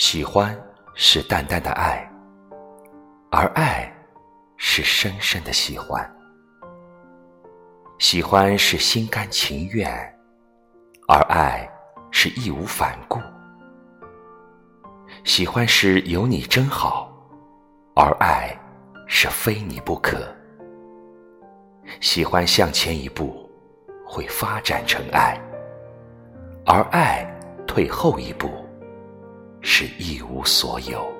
喜欢是淡淡的爱，而爱是深深的喜欢。喜欢是心甘情愿，而爱是义无反顾。喜欢是有你真好，而爱是非你不可。喜欢向前一步，会发展成爱；而爱退后一步，是一无所有。